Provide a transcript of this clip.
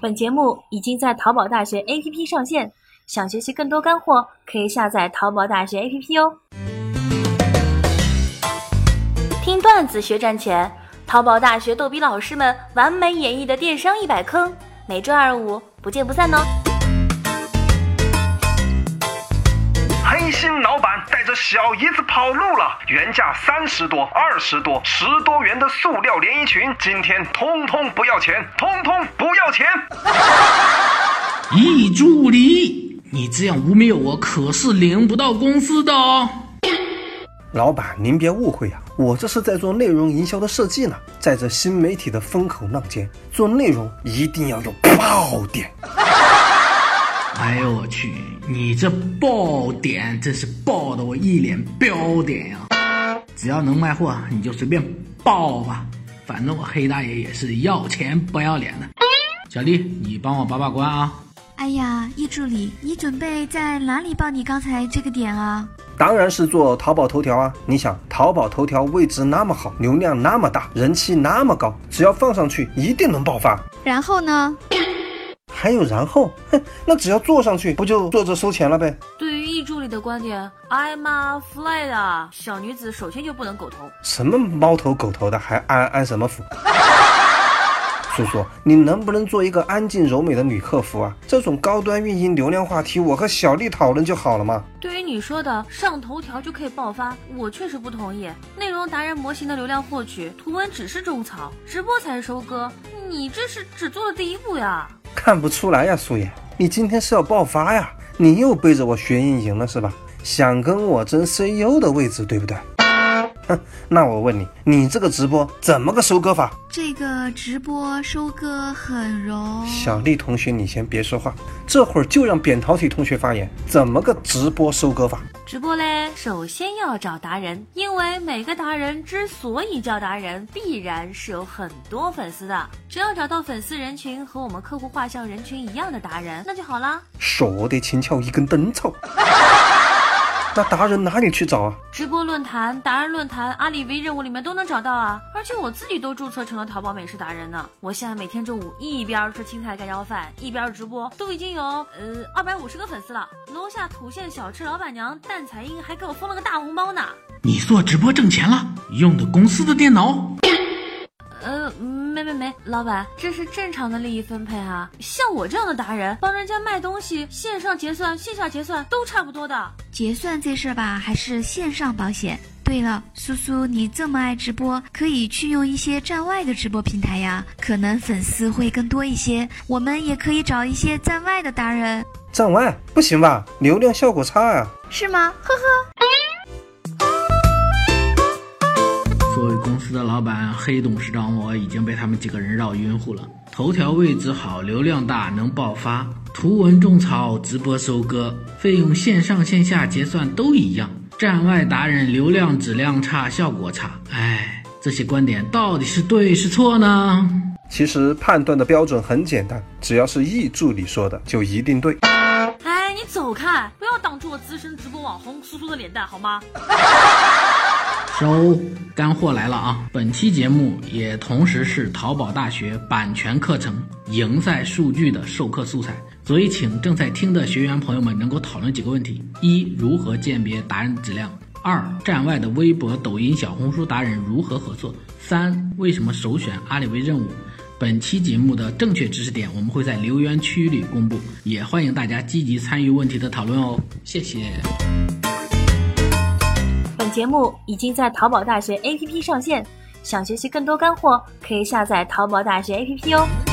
本节目已经在淘宝大学 APP 上线，想学习更多干货，可以下载淘宝大学 APP 哦。听段子学赚钱，淘宝大学逗比老师们完美演绎的电商一百坑，每周二五不见不散哦。黑心老板带着小姨子跑路了，原价三十多、二十多、十多元的塑料连衣裙，今天通通不要钱，通通不要钱。易助理，你这样污蔑我可是领不到工资的哦。老板，您别误会啊、我这是在做内容营销的设计呢。在这新媒体的风口浪尖，做内容一定要有爆点。哎呦我去，你这爆点真是爆的我一脸标点呀、只要能卖货，你就随便爆吧，反正我黑大爷也是要钱不要脸的。小丽，你帮我把把关啊。哎呀，易助理，你准备在哪里报你刚才这个点啊？当然是做淘宝头条啊！你想，淘宝头条位置那么好，流量那么大，人气那么高，只要放上去，一定能爆发。然后呢？还有然后，哼，那只要坐上去，不就坐着收钱了呗？对于易助理的观点，I'm a fly 的小女子首先就不能狗头。什么猫头狗头的，还安安什么福？叔叔，你能不能做一个安静柔美的女客服啊？这种高端运营流量话题，我和小丽讨论就好了嘛。对于你说的上头条就可以爆发，我确实不同意。内容达人模型的流量获取，图文只是种草，直播才是收割。你这是只做了第一步呀！看不出来呀，素颜，你今天是要爆发呀？你又背着我学运营了是吧？想跟我争 CEO 的位置，对不对？哼，那我问你，你这个直播怎么个收割法？这个直播收割很容。小丽同学，你先别说话，这会儿就让扁桃体同学发言，怎么个直播收割法？直播嘞，首先要找达人，因为每个达人之所以叫达人，必然是有很多粉丝的。只要找到粉丝人群和我们客户画像人群一样的达人，那就好啦。说得轻巧，一根灯草。那达人哪里去找啊？直播论坛、达人论坛、阿里 V 任务里面都能找到啊！而且我自己都注册成了淘宝美食达人呢。我现在每天中午一边吃青菜盖浇饭，一边直播，都已经有呃二百五十个粉丝了。楼下土县小吃老板娘蛋彩英还给我封了个大红包呢。你做直播挣钱了，用的公司的电脑？呃，没没没，老板，这是正常的利益分配啊。像我这样的达人，帮人家卖东西，线上结算、线下结算都差不多的。结算这事儿吧，还是线上保险。对了，苏苏，你这么爱直播，可以去用一些站外的直播平台呀，可能粉丝会更多一些。我们也可以找一些站外的达人，站外不行吧？流量效果差啊。是吗？呵呵。作为公司的老板，黑董事长我已经被他们几个人绕晕乎了。头条位置好，流量大，能爆发；图文种草，直播收割，费用线上线下结算都一样。站外达人流量质量差，效果差。哎，这些观点到底是对是错呢？其实判断的标准很简单，只要是易助理说的，就一定对。哎，你走开，不要挡住我资深直播网红苏苏的脸蛋好吗？收，干货来了啊！本期节目也同时是淘宝大学版权课程赢赛数据的授课素材，所以请正在听的学员朋友们能够讨论几个问题：一、如何鉴别达人质量？二、站外的微博、抖音、小红书达人如何合作？三、为什么首选阿里微任务？本期节目的正确知识点我们会在留言区里公布，也欢迎大家积极参与问题的讨论哦。谢谢。节目已经在淘宝大学 APP 上线，想学习更多干货，可以下载淘宝大学 APP 哦。